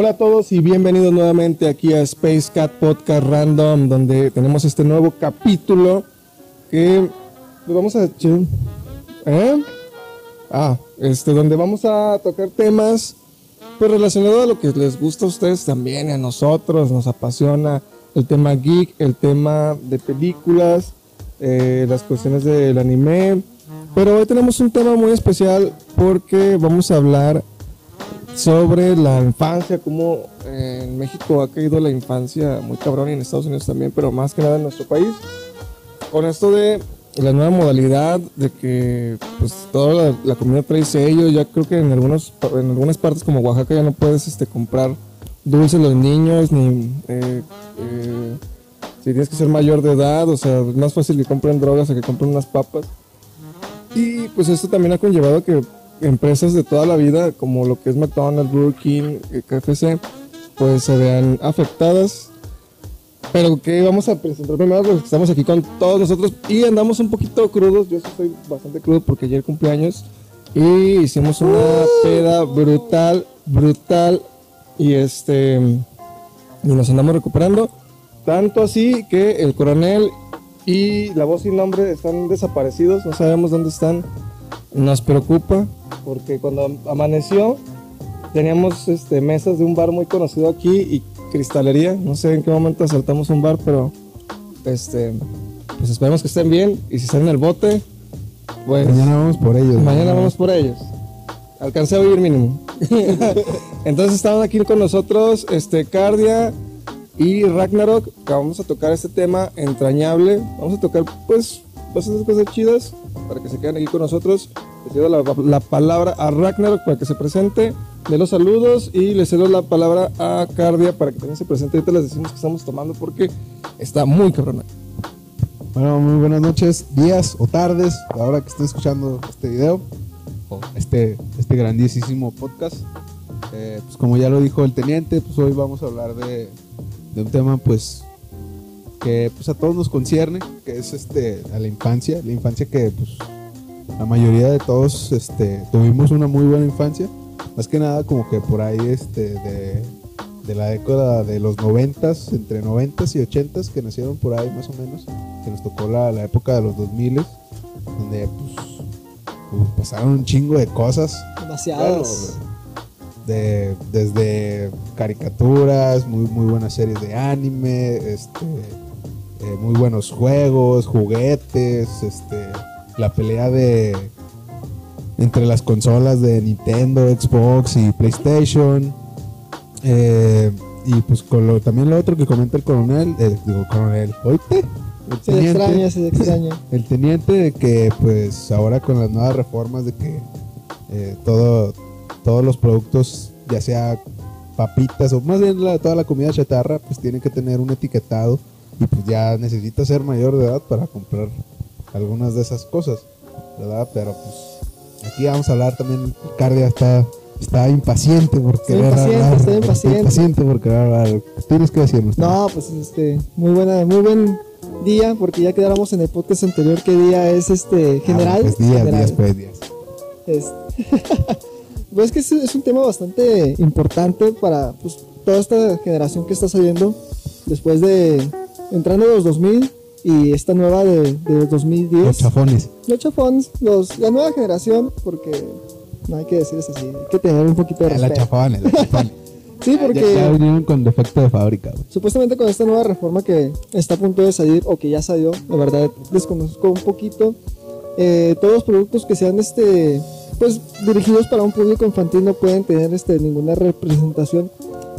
Hola a todos y bienvenidos nuevamente aquí a Space Cat Podcast Random, donde tenemos este nuevo capítulo que vamos a ¿eh? Ah, este, donde vamos a tocar temas pues relacionados a lo que les gusta a ustedes también a nosotros, nos apasiona el tema geek, el tema de películas, eh, las cuestiones del anime. Pero hoy tenemos un tema muy especial porque vamos a hablar sobre la infancia, cómo eh, en México ha caído la infancia muy cabrón y en Estados Unidos también, pero más que nada en nuestro país. Con esto de la nueva modalidad de que pues toda la, comida trae sello, ya creo que en algunos en algunas partes como Oaxaca ya no puedes este comprar dulces los niños ni eh, eh, si tienes que ser mayor de edad, o sea, es más fácil que compren drogas o que compren unas papas. Y pues esto también ha conllevado que empresas de toda la vida, como lo que es McDonald's, Burger King, eh, KFC, pues se vean afectadas. Pero que vamos a presentar primero, pues estamos aquí con todos nosotros y andamos un poquito crudos. Yo estoy bastante crudo porque ayer cumpleaños y hicimos una peda brutal, brutal. Y este, y nos andamos recuperando. Tanto así que el coronel y la voz sin nombre están desaparecidos, no sabemos dónde están. Nos preocupa porque cuando amaneció teníamos este, mesas de un bar muy conocido aquí y cristalería. No sé en qué momento asaltamos un bar, pero este, pues esperemos que estén bien y si están en el bote, pues mañana vamos por ellos. Mañana vamos por ellos. Alcancé a oír mínimo. Entonces estaban aquí con nosotros este Cardia y Ragnarok. vamos a tocar este tema entrañable. Vamos a tocar pues bastantes cosas chidas para que se queden aquí con nosotros. Le cedo la, palabra a Ragnarok para que se presente, de los saludos y le cedo la palabra a Cardia para que también se presente. Ahorita les decimos que estamos tomando porque está muy cabrón. Bueno, muy buenas noches, días o tardes, ahora que estén escuchando este video o este, este grandísimo podcast. Eh, pues como ya lo dijo el teniente, pues hoy vamos a hablar de un tema pues que pues a todos nos concierne, que es este a la infancia, la infancia que pues la mayoría de todos este tuvimos una muy buena infancia, más que nada como que por ahí este de, la década de los noventas, entre noventas y ochentas que nacieron por ahí más o menos, que nos tocó la, época de los 2000 donde pues, pues, pasaron un chingo de cosas. Demasiadas. de, desde caricaturas, muy, muy buenas series de anime, este, eh, muy buenos juegos, juguetes, este, la pelea de entre las consolas de Nintendo, Xbox y PlayStation. Eh, y pues con lo, también lo otro que comenta el coronel, eh, digo coronel, ¿oíste? El teniente, se extraña, El teniente de que pues ahora con las nuevas reformas de que todo, todos los productos, ya sea papitas o más bien toda la comida chatarra, pues tienen que tener un etiquetado y pues ya necesita ser mayor de edad para comprar algunas de esas cosas, ¿verdad? Pero pues aquí vamos a hablar también, Cardia está, está impaciente por querer hablar. Estoy impaciente. impaciente por querer hablar. Tienes que decirnos. No, pues este, muy buena, muy buen día, porque ya quedamos en el podcast anterior qué día es este general. Ah, pues días, días, pues días. pues que es, un tema bastante importante para pues, toda esta generación que está saliendo después de entrando los 2000 y esta nueva de, de 2010. Los chafones. Los chafones, los, la nueva generación, porque no hay que decirles así, hay que tener un poquito de. La chafones, la chafones. sí, porque... Ya, vinieron con defecto de fábrica. Supuestamente con esta nueva reforma que está a punto de salir, o que ya salió, la verdad desconozco un poquito, eh, todos los productos que sean este pues dirigidos para un público infantil no pueden tener este ninguna representación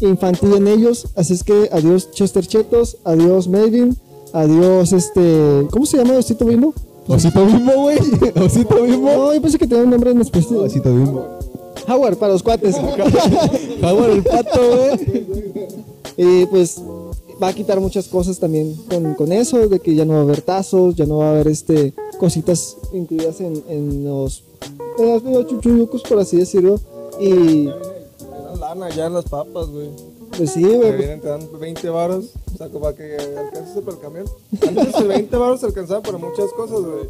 infantil en ellos. Así es que adiós Chester Chetos, adiós Melvin, adiós este. ¿Cómo se llama Osito Bimbo? Osito Bimbo, güey. Osito Bimbo. No, yo pensé que tenía un nombre en especial. Osito Bimbo. Howard, para los cuates. Howard el pato, güey. Y pues va a quitar muchas cosas también con, con, eso, de que ya no va a haber tazos, ya no va a haber este cositas incluidas en, en los, en los chuchuyucos, por así decirlo. Y lana ya en las papas, güey. Pues sí, güey. Te vienen, te dan 20 varos, o sea, para que alcances el camión. Antes el 20 varos alcanzaba para muchas cosas, güey.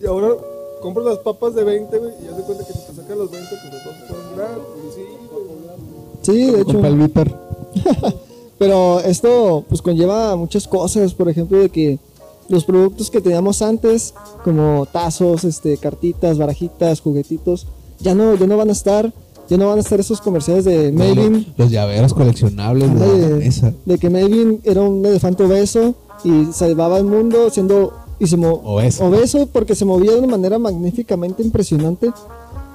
Y ahora compras las papas de 20, güey, y ya se cuenta que si te sacan los 20, pues los vas a y sí, Sí, de hecho. El Víctor. Pero esto pues conlleva muchas cosas, por ejemplo, de que los productos que teníamos antes, como tazos, este, cartitas, barajitas, juguetitos, ya no, ya no van a estar, ya no van a estar esos comerciales de Maybin, Los, los llaveros coleccionables de la de, que Maybin era un elefante obeso y salvaba el mundo siendo y se Obeso. obeso porque se movía de una manera magníficamente impresionante.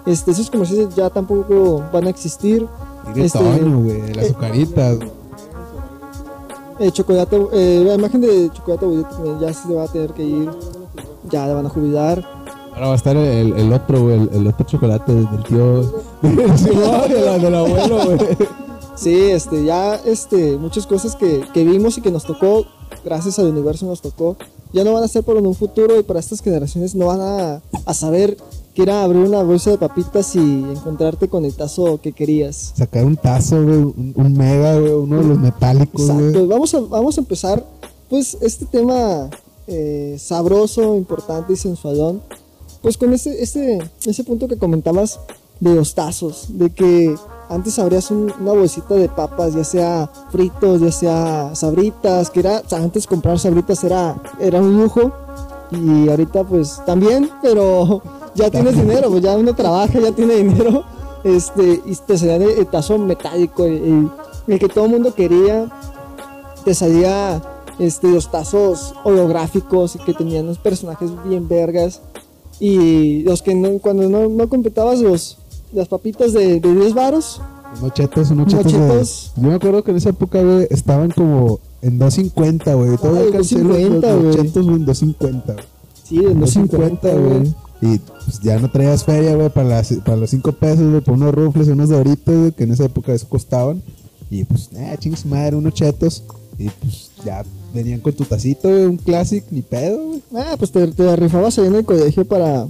Este, esos comerciales ya tampoco van a existir. De Este, Toño, güey, las eh, azucaritas. Eh, chocolate, eh, la imagen de chocolate ya se va a tener que ir. Ya le van a jubilar. Ahora va a estar el, el otro, el, el otro chocolate del tío. Sí, de la- del abuelo, güey. Sí, este, ya este, muchas cosas que, que vimos y que nos tocó, gracias al universo nos tocó, ya no van a ser por en un futuro y para estas generaciones no van a, a saber que era abrir una bolsa de papitas y encontrarte con el tazo que querías. Sacar un tazo, güey, un, un mega, güey, uno de los metálicos, Exacto. Vamos a, vamos a empezar, pues, este tema eh, sabroso, importante y sensualón. Pues con ese, ese, ese punto que comentabas de los tazos, de que antes abrías un- una bolsita de papas, ya sea fritos, ya sea sabritas, que era, o sea, antes comprar sabritas era, era un lujo. Y ahorita pues también, pero ya tienes dinero, pues ya uno trabaja, ya tiene dinero. Este, y te salía el, el tazo metálico, el, el- el que todo el mundo quería. Te salía este, los tazos holográficos que tenían los personajes bien vergas. Y los que no, cuando no, no completabas los, las papitas de, de 10 varos, Unos chetos, unos chetos. de- Mochitos. Yo me acuerdo que en esa época, güey, estaban como en 2.50, güey. Todavía Ay, alcancé los, los, 2.50, los güey. en 2.50, güey. sí, de los 50, güey. Y pues ya no traías feria, güey, para, las- para los 5 pesos, güey, por unos rufles unos doritos, güey, que en esa época eso costaban. Y pues, eh, ching su madre, unos chetos. Y pues ya venían con tu tacito, güey, un classic, ni pedo, güey. Ah, pues te, te rifabas ahí en el colegio para.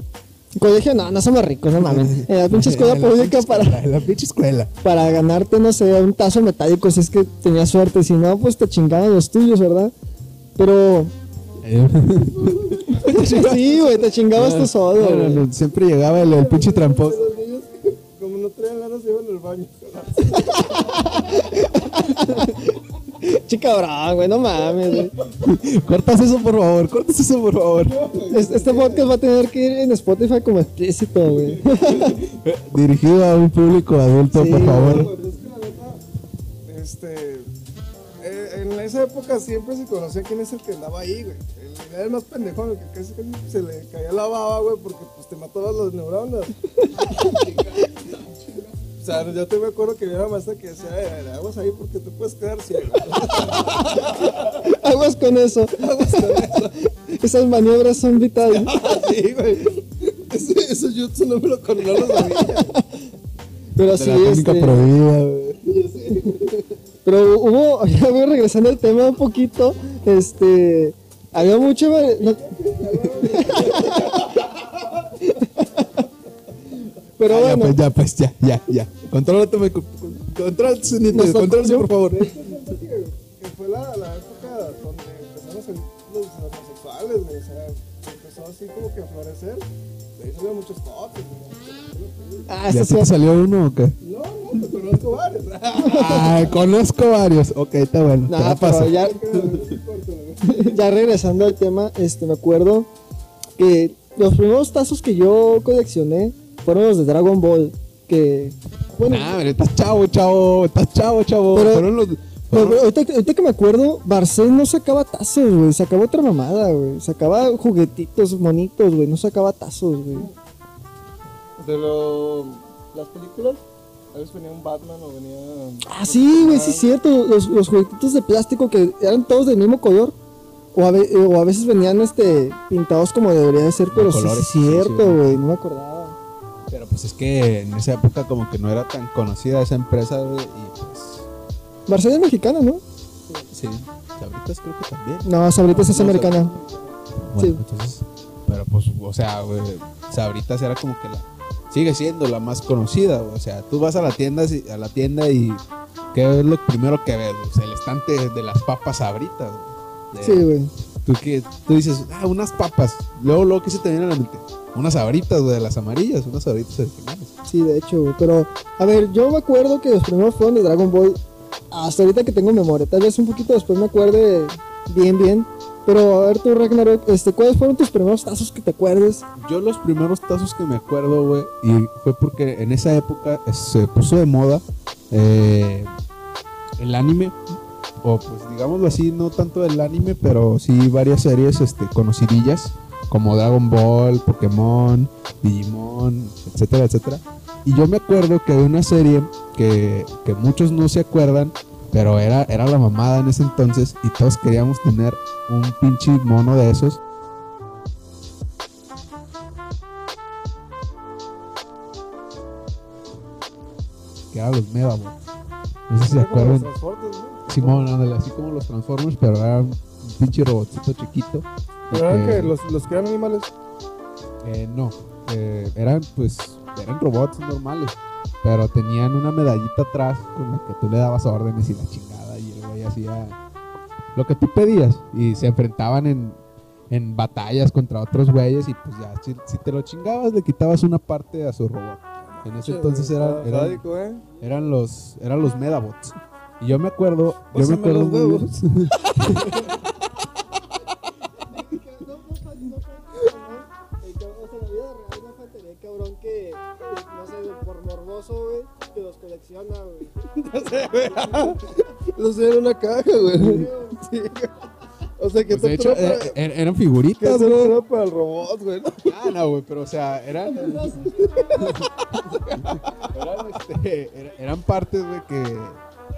Colegio no, no somos ricos, no mames. En la pinche escuela En la pública pinche para, escuela, En la pinche escuela. para ganarte, no sé, un tazo metálico si es que tenías suerte. Si no, pues te chingaban los tuyos, ¿verdad? Pero. sí, güey, te chingabas tú solo, No, no, güey. no, siempre llegaba el, el pinche tramposo. Como no traían ganas, se iban al baño. Chica brava, güey, no mames, güey. Cortas eso, por favor, cortas eso, por favor. Es- Este podcast va a tener que ir en Spotify como explícito, güey. Dirigido a un público adulto, Sí, por favor. Es que la neta, este. eh, en esa época siempre se conocía quién es el que andaba ahí, güey. El, era el más pendejón, el que casi, casi se le caía la baba, güey, porque pues te matabas las neuronas. o sea, yo te me acuerdo que había una maestra que decía, "Eh, aguas ahí porque te puedes quedar ciego. Aguas con eso. Esas maniobras son vitales. sí, güey. Ese, ese jutsu no me lo con- no lo sabía. Pero sí, este, prohibida, pero hubo, ya voy regresando al tema un poquito, este, había mucho, no- pero Ah, ya, bueno, pues, ya, pues, ya, ya, ya. Contrólate, me- con- contrólate, tocó- contrólate, por favor. Que fue la, la época donde empezaron a salir los homosexuales, güey. O sea, empezó así como que a florecer. De ahí salieron muchos toques, güey. ah, ¿Ya te sí, salió uno o qué? No, no, te conozco varios. Ah, conozco varios. Ok, está bueno. pero paso. ya, ya regresando al tema, este, me acuerdo que los primeros tazos que yo coleccioné fueron los de Dragon Ball, que, bueno, Nah, pero estás chavo, chavo. Estás chavo, chavo. Pero- Fueron los. Pero, güey, ahorita, ahorita que me acuerdo, Barcel no sacaba tazos, güey. Sacaba otra mamada, güey. Sacaba juguetitos, monitos, güey. No sacaba tazos, güey. De lo, las películas, a veces venía un Batman o venía. Ah, sí, güey, sí es cierto. Los, los juguetitos de plástico que eran todos del mismo color. O a, ve- eh, o a veces venían este pintados como debería de ser, pero sí, es sí, sí, cierto, güey. güey. No me acordaba. Pero pues es que en esa época como que no era tan conocida esa empresa, güey. Y pues. Barcel es mexicana, ¿no? Sí. Sabritas creo que también. No, Sabritas es No, americana. Bueno, Sí. entonces. Pero pues, o sea, güey. Sabritas era como que la. Sigue siendo la más conocida, güey. O sea, tú vas a la tienda, a la tienda y. ¿Qué es lo primero que ves? O sea, el estante de las papas sabritas, güey. De- Sí, güey. Tú, que, tú dices, ah, unas papas. Luego, luego, ¿qué se te viene a la mente? Unas abritas, güey, de las amarillas, unas abritas originales. Sí, de hecho, güey. Pero, a ver, yo me acuerdo que los primeros fueron de Dragon Ball. Hasta ahorita que tengo memoria. Tal vez un poquito después me acuerde bien, bien. Pero, a ver, tú, Ragnarok, este, ¿cuáles fueron tus primeros tazos que te acuerdes? Yo los primeros tazos que me acuerdo, güey, y fue porque en esa época se puso de moda eh, el anime, o pues digámoslo así, no tanto el anime, pero sí varias series este, conocidillas, como Dragon Ball, Pokémon, Digimon, etcétera, etcétera. Y yo me acuerdo que había una serie que, que muchos no se acuerdan, pero era, era la mamada en ese entonces y todos queríamos tener un pinche mono de esos. Que eran los Medabots. No sé si se acuerdan. Simón, ándale, así como los Transformers, pero era un pinche robotcito chiquito. ¿Pero eran que- que los, los que eran animales? Eh, no, eh, eran pues, eran robots normales, pero tenían una medallita atrás con la que tú le dabas órdenes y la chingada y el güey hacía lo que tú pedías y se enfrentaban en, en batallas contra otros güeyes y pues ya, si, si te lo chingabas le quitabas una parte a su robot. En ese entonces eran, eran, ¿eh? eran los eran los Medabots. Y yo me acuerdo, yo me acuerdo los huevos. O sea, en la vida real no faltaría cabrón que, no sé, por morboso, güey, que los colecciona, güey. Los de una caja, güey. Sí. O sea, que Pues, de hecho, eh, eh, eran figuritas, güey. atrapa el robot, güey. Ah, no, güey, pero o sea, eran. eran, este, era- eran partes, güey, que.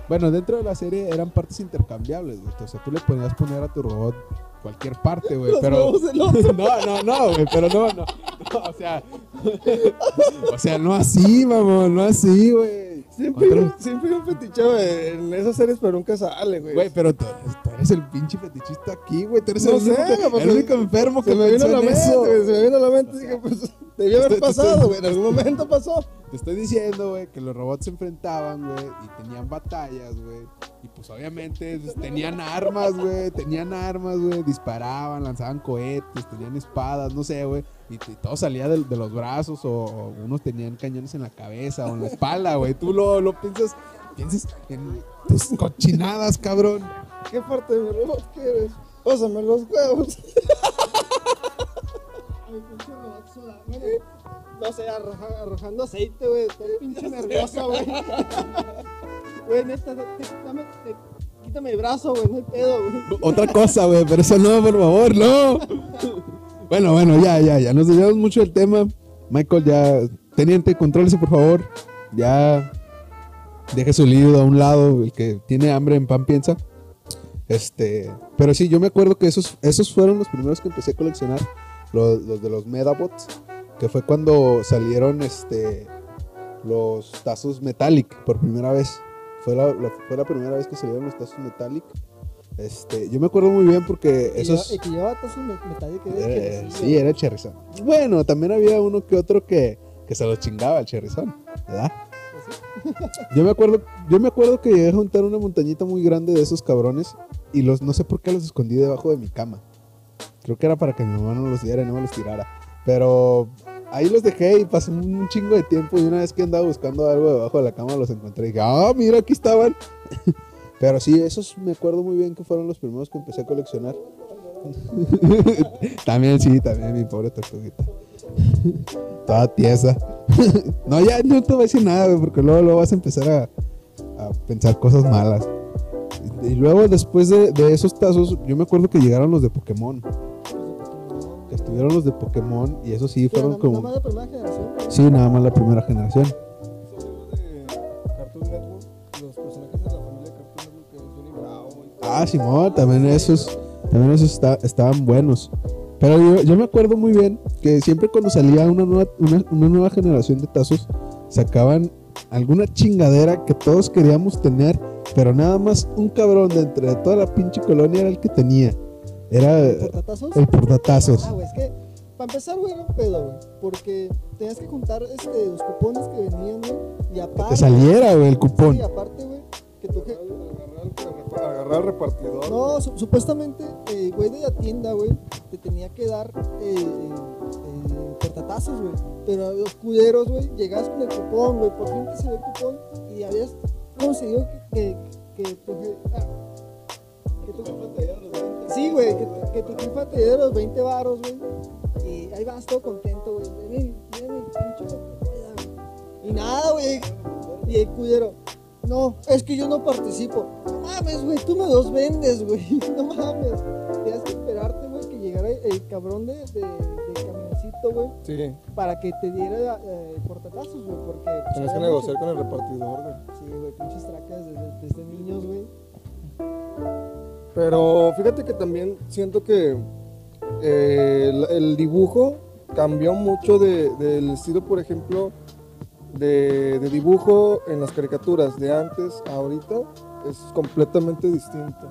Bueno, dentro de la serie eran partes intercambiables, güey. O sea, tú le podías poner a tu robot cualquier parte, güey. Pero. No, no, no, güey, pero no, no. no, o sea. O sea, no así, mamón, no así, güey. Siempre, siempre un feticheo en esas series, pero nunca sale, güey. Güey, pero eres el pinche fetichista aquí, güey. Tú eres No el, único, sé, que- pues, el único enfermo que se me vino a la en mente, se me vino a la mente. Dije, pues, debió haber pasado, güey. En algún momento pasó. Te estoy diciendo, güey, que los robots se enfrentaban, güey, y tenían batallas, güey. Y pues obviamente pues, tenían armas, güey, tenían armas, güey, disparaban, lanzaban cohetes, tenían espadas, no sé, güey. Y, y todo salía de, de los brazos o, o unos tenían cañones en la cabeza o en la espalda, güey. Tú lo, lo piensas, piensas en tus cochinadas, cabrón. ¿Qué parte de mi robot quieres? Pásame los huevos. No sé, arroja- arrojando aceite, güey. Estoy pinche nervioso, güey. Güey, neta, te- dame, te- quítame el brazo, güey. No hay pedo, güey. Otra cosa, güey, pero eso no, por favor, no. Bueno, bueno, ya, ya, ya. Nos desviamos mucho del tema. Michael, ya. Teniente, contrólese, por favor. Ya. Deje su lío a un lado. El que tiene hambre en pan piensa. Este. Pero sí, yo me acuerdo que esos, esos fueron los primeros que empecé a coleccionar. Los, los de los Medabots. Que fue cuando salieron este. Los tazos Metallic por primera vez. Fue la, la- fue la primera vez que salieron los tazos Metallic. Este, yo me acuerdo muy bien porque Y esos. Y que llevaba tazos met- metálicos. Eh, sí, era Cherrizón. Bueno, también había uno que otro que, que se lo chingaba el Cherrizón, ¿verdad? Yo me acuerdo, yo me acuerdo que llegué a juntar una montañita muy grande de esos cabrones y los no sé por qué los escondí debajo de mi cama. Creo que era para que mi mamá no los diera y no me los tirara. Pero ahí los dejé y pasó un chingo de tiempo y una vez que andaba buscando algo debajo de la cama los encontré y dije, ah, mira, aquí estaban. Pero sí, esos me acuerdo muy bien que fueron los primeros que empecé a coleccionar. también, sí, también mi pobre tortuguita. Toda tiesa. no, ya no te voy a decir nada, güey, porque luego, luego vas a empezar a, a pensar cosas malas. Y, y luego, después de, de esos tazos, yo me acuerdo que llegaron los de Pokémon. Que estuvieron los de Pokémon y eso sí, fueron Fueron como... primera generación. Sí, nada más la primera generación. de Cartoon Network, los personajes de la familia Cartoon Network, que es Johnny Bravo. y todo. Ah, Simón, también esos, también esos está- estaban buenos. Pero yo, yo me acuerdo muy bien que siempre cuando salía una nueva, una, una nueva generación de tazos, sacaban alguna chingadera que todos queríamos tener, pero nada más un cabrón de entre toda la pinche colonia era el que tenía. Era eh, ¿Portatazos? el portatazos. Ah, güey, es que para empezar, güey, era un pedo, güey. Porque tenías que juntar este, los cupones que venían, güey. Y Que aparte. te saliera, güey, el cupón. Y aparte, güey, que tú. Agarrar al repartidor. No, su- supuestamente, eh, güey de la tienda, güey, te tenía que dar eh, eh, portatazos, güey. Pero a los culeros, güey, llegabas con el cupón, güey, por fin te salió el cupón y habías conseguido que, que, que tu ah, que tu Sí, güey, que, que tu jefa te diera los 20 varos, güey. Y ahí vas todo contento, güey. Ven, ven, pinche lo que pueda, güey. Y nada, güey. Y el culero, no, es que yo no participo. No mames, güey, tú me los vendes, güey. No mames. Tenías que esperarte, güey, que llegara el, cabrón de, de, de camioncito, güey, Sí, para que te diera eh, portatazos, güey, porque... tienes que negociar mucho- con el repartidor, güey. Sí, güey, pinches tracas desde, desde niños, güey. Pero fíjate que también siento que eh, el, el dibujo cambió mucho de- del estilo, por ejemplo, de, de dibujo en las caricaturas de antes a ahorita es completamente distinto.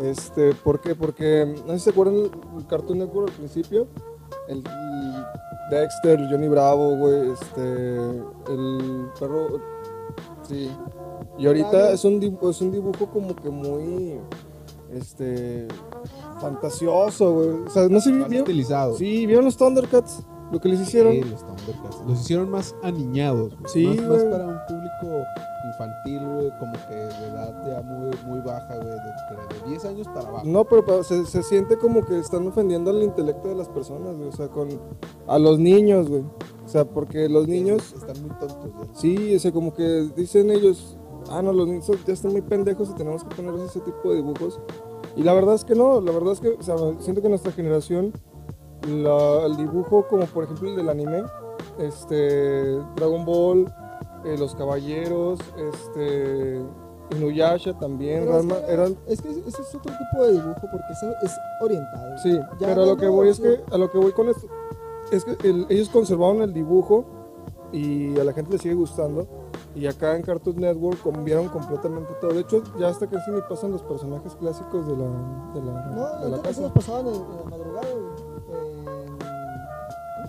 Este, ¿Por qué? Porque, no sé si se acuerdan el Cartoon Network al principio, el, el Dexter, Johnny Bravo, güey, este, el perro, sí. Y ahorita es un, dibujo, es un dibujo como que muy, este, fantasioso, güey. O sea, no sé, ¿vieron? Sí, ¿vieron los Thundercats? Lo que les hicieron. Sí, los Thundercats. Los hicieron más aniñados, güey. Sí, más, más güey. para un público infantil, güey, como que de edad ya muy, muy baja, güey, de, de- de 10 años para abajo. No, pero, pero se, se siente como que están ofendiendo al intelecto de las personas, güey. O sea, con a los niños, güey. O sea, porque los niños, están muy tontos, ya. sí, o sea, como que dicen ellos, ah, no, los niños ya están muy pendejos y tenemos que ponerles ese tipo de dibujos. Y la verdad es que no, la verdad es que, o sea, siento que nuestra generación, la- el dibujo, como por ejemplo el del anime, este, Dragon Ball, eh, Los Caballeros, este, Inuyasha también, Pero es Ranma, que- eran Es que ese es otro tipo de dibujo porque es, es orientado. Sí, Ya pero a lo que voy es que a lo que voy con esto es que el- ellos conservaron el dibujo y a la gente le sigue gustando y acá en Cartoon Network cambiaron completamente todo. De hecho, ya hasta casi ni pasan los personajes clásicos de la de la, No, de la casa. los pasaban en, en la madrugada, güey. En- ¿Cómo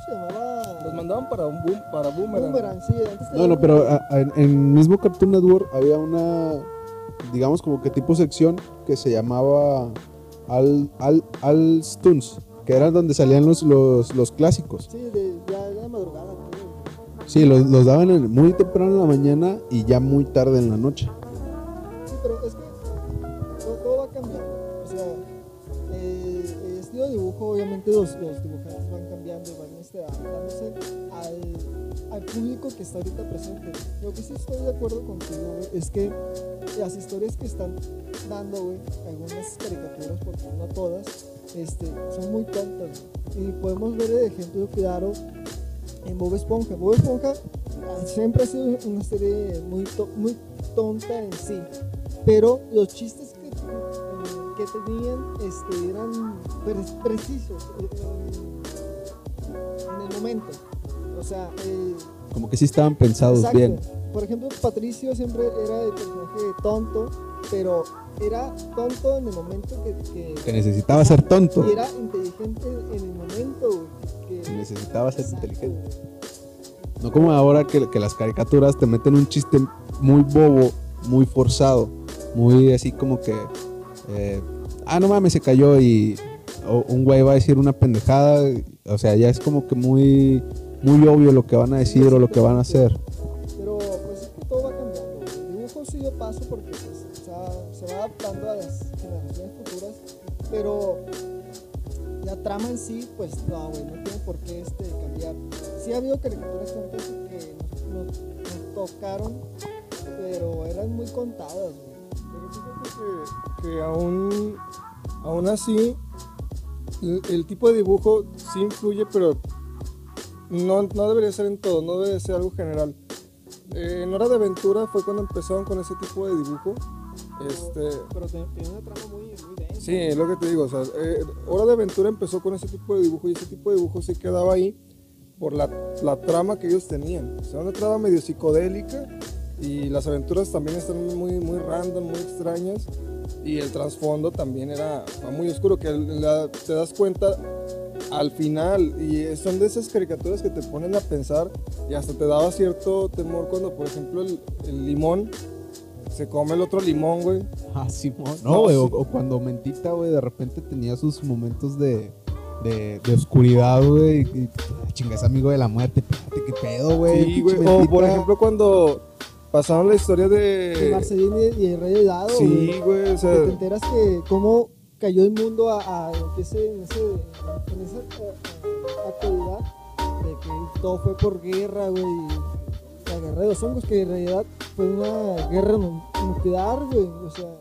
se llamaba? Los mandaban para un boom, para Boomerang. Boomerang, sí. Antes No, no, pero a- a- en, en mismo Cartoon Network había una, digamos como que tipo sección que se llamaba Al, Al, Al Stuns, que eran donde salían los, los, los clásicos. Sí, de, ya, ya de madrugada, güey. Sí, los, los daban en- muy temprano en la mañana y ya muy tarde en la noche. Sí, pero es que todo, todo va cambiando. O sea, eh, el estilo de dibujo, obviamente los, los dibujantes al, al público que está ahorita presente. Lo que sí estoy de acuerdo contigo, güey, es que las historias que están dando, güey, algunas caricaturas, porque no todas, este, son muy tontas. Y podemos ver el ejemplo claro en Bob Esponja. Bob Esponja siempre ha sido una serie muy, to- muy tonta en sí, pero los chistes que, eh, que tenían este, eran pre- precisos eh, el momento. O sea, eh, Como que sí estaban pensados exacto. bien. Por ejemplo, Patricio siempre era el personaje tonto, pero era tonto en el momento que, que- Que necesitaba ser tonto. y era inteligente en el momento. que- Que necesitaba ser Exacto, inteligente. No como ahora que, que las caricaturas te meten un chiste muy bobo, muy forzado, muy así como que, eh, ah, no mames, se cayó y un güey va a decir una pendejada, o sea, ya es como que muy, muy obvio lo que van a decir o lo que van a hacer. Pero pues es que todo va cambiando. dibujo sí yo paso porque pues, se, va, se va adaptando a las generaciones futuras. Pero la trama en sí, pues no, güey, no tiene por qué este, cambiar. Sí ha habido caricaturas tontas que nos, nos- nos tocaron, pero eran muy contadas, güey. Pero fíjate que, que aún, aún así, el, tipo de dibujo sí influye, pero no, no debería ser en todo, no debe ser algo general. Eh, en Hora de Aventura fue cuando empezaron con ese tipo de dibujo. Este, Pero te- tiene una trama muy, muy densa. Sí, es lo que te digo. O sea, eh, Hora de Aventura empezó con ese tipo de dibujo y ese tipo de dibujo sí quedaba ahí por la, la trama que ellos tenían. O sea, una trama medio psicodélica y las aventuras también están muy, muy random, muy extrañas. Y el trasfondo también era muy oscuro, que la- te das cuenta al final. Y son de esas caricaturas que te ponen a pensar y hasta te daba cierto temor cuando, por ejemplo, el, el limón se come el otro limón, güey. Ah, Simón. No, No, güey, o, sí. o cuando Mentita, güey, de repente tenía sus momentos de, de, de oscuridad, güey. Y, y, chinga, es amigo de la muerte. Espérate, qué pedo, güey. Sí, güey. O por ejemplo, cuando pasaron la historia De de. Marcelino y el Rey helado. Sí, güey, o Que sea. te enteras que cómo cayó el mundo a, a en ese, en ese, en esa eh, eh, actualidad de que todo fue por guerra, güey. La guerra de los hongos, que en realidad fue una guerra nu- nuclear, güey. O sea.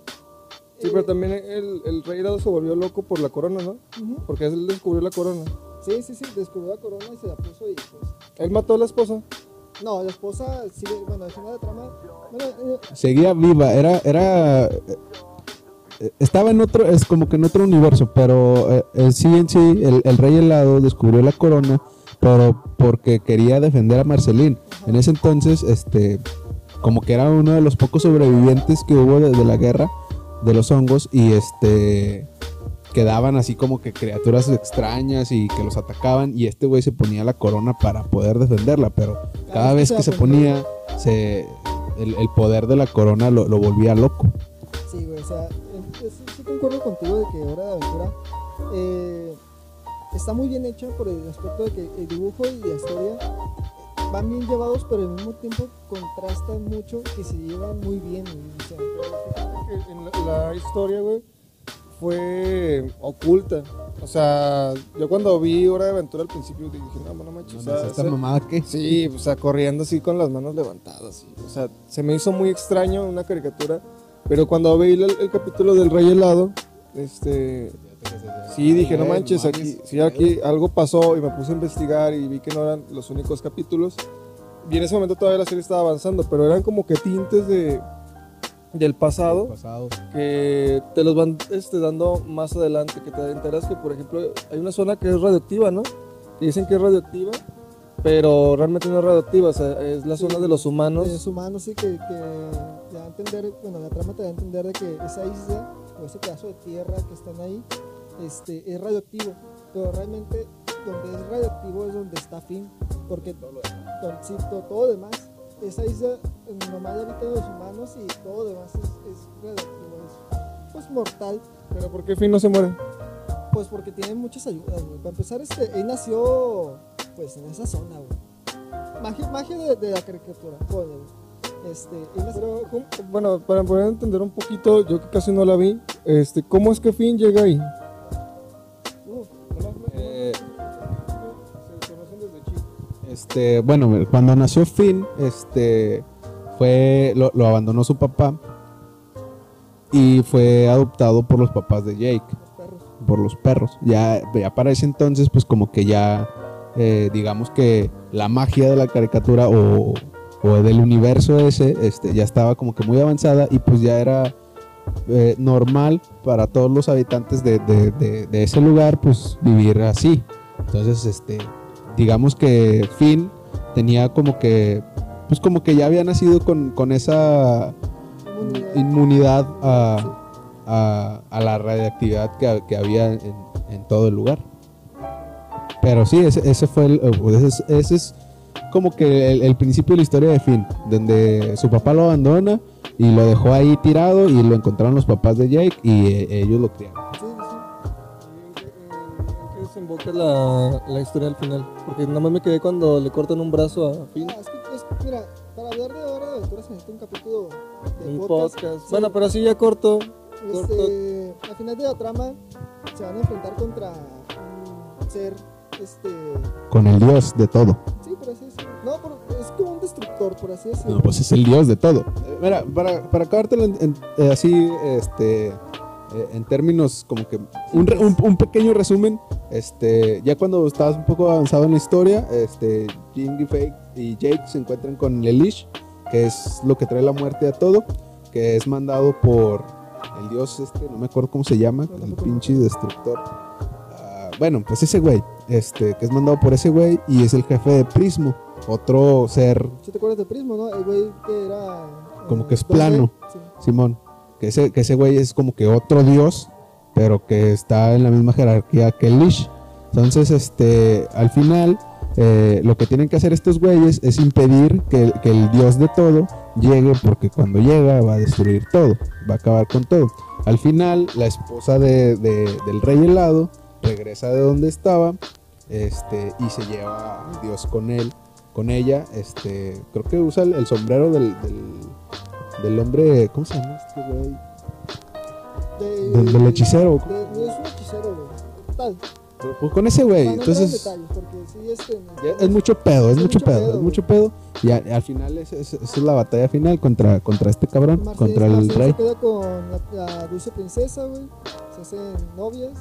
Sí, eh, pero también el, el rey helado se volvió loco por la corona, ¿no? ujú. Porque él descubrió la corona. Sí, sí, sí, descubrió la corona y se la puso y pues. Él mató a la esposa. No, la esposa sigue, bueno, al final de trama. Eh, Seguía viva, era, era, eh, estaba en otro, es como que en otro universo, pero eh, eh, sí en sí, el, el rey helado descubrió la corona, pero porque quería defender a Marcelín. En ese entonces, este, como que era uno de los pocos sobrevivientes que hubo de, de la guerra de los hongos y este quedaban así como que criaturas extrañas y que los atacaban y este güey se ponía la corona para poder defenderla, pero cada vez que se ponía se, el, el poder de la corona lo, lo volvía loco. Sí, güey, o sea, sí, sí concuerdo contigo de que Hora de Aventura eh, está muy bien hecha por el aspecto de que el dibujo y la historia van bien llevados, pero al mismo tiempo contrastan mucho que se llevan muy bien. güey, o sea, que en la, la historia, güey, fue oculta. O sea, yo cuando vi Hora de Aventura al principio dije, no, no manches. o sea, ¿Esta mamada qué? Sí, o sea, corriendo así con las manos levantadas. sí. O sea, se me hizo muy extraño una caricatura. Pero cuando vi el, el capítulo del Rey Helado, este. Sí, dije, no manches, aquí, sí, aquí algo pasó y me puse a investigar y vi que no eran los únicos capítulos. Y en ese momento todavía la serie estaba avanzando, pero eran como que tintes de del pasado Pasado. que te los van este, dando más adelante, que te enteras que, por ejemplo, hay una zona que es radioactiva, ¿no? Que dicen que es radioactiva, pero realmente no es radioactiva, o sea, es la zona de los humanos. los humanos sí que, que te da a entender, bueno, la trama te da a entender de que esa isla o ese pedazo de tierra que están ahí este, es radioactivo, pero realmente donde es radioactivo es donde está Finn, porque todo lo sí, todo, todo lo demás, esa isla nomás habitan los humanos y todo lo demás es, es radioactivo, es pues mortal, Pero ¿por qué Finn no se muere? pues porque tiene muchas ayudas, güey. Para empezar, este, él nació pues en esa zona, güey. Magia, magia de, de la caricatura, güey. Este, Pero, ¿cómo- bueno, para poder entender un poquito, yo que casi no la vi, este, ¿cómo es que Finn llega ahí? Este, bueno, cuando nació Finn, este, fue, lo, lo abandonó su papá y fue adoptado por los papás de Jake, los por los perros. Ya, ya para ese entonces, pues como que ya, eh, digamos que la magia de la caricatura o, o del universo ese, este, ya estaba como que muy avanzada y pues ya era eh, normal para todos los habitantes de, de- de- de ese lugar, pues vivir así. Entonces, este, digamos que Finn tenía como que, pues como que ya había nacido con, con esa Inmunidad. a, a- la radiactividad que, que había en, todo el lugar. Pero sí, ese, ese fue el, ese, es- ese es como que el, el principio de la historia de Finn, donde su papá lo abandona y lo dejó ahí tirado y lo encontraron los papás de Jake y eh, ellos lo criaron. Desemboca la, la historia al final? Porque nada más me quedé cuando le cortan un brazo a Finn. Ah, es que, es que, mira, para hablar de Hora de Aventura se necesita un capítulo de Un podcast. podcast. Sí. Bueno, pero así ya corto. corto. Este, al final de la trama se van a enfrentar contra un ser, este, Con el dios de todo. sí, por así decirlo. No, por- es como un destructor, por así decirlo. No, pues es el dios de todo. Eh, Mira, para, para acabártelo en- en- eh, así, este, eh, en términos como que un, un- un pequeño resumen, este, ya cuando estabas un poco avanzado en la historia, este, Jing y Fake y Jake se encuentran con Lelouch, que es lo que trae la muerte a todo, que es mandado por el dios este, no me acuerdo cómo se llama, el pinche destructor. Ah, bueno, pues ese güey, este, que es mandado por ese güey y es el jefe de Prismo, otro ser Si te acuerdas de Prismo, ¿no? El güey que era. Como eh, que es plano. sí. Simón, que ese, que ese güey es como que otro dios, pero que está en la misma jerarquía que Lish. Entonces, este, al final, eh, lo que tienen que hacer estos güeyes es impedir que, que el dios de todo llegue porque cuando llega va a destruir todo, va a acabar con todo. Al final, la esposa de- de- del rey helado regresa de donde estaba este, y se lleva Dios con él, con ella. Este, creo que usa el, sombrero del, del hombre, ¿cómo se llama este güey? De- Del- del hechicero. de- no es un hechicero, güey. Tal. Pues con ese güey. No, no Entonces, detalles, porque sí, este, ya es mucho pedo, es Es mucho mucho pedo, pedo, es mucho pedo. Y a- al final, es- es- es la batalla final contra, contra este cabrón, contra el rey. se queda con la, la dulce princesa, güey. Se hacen novias.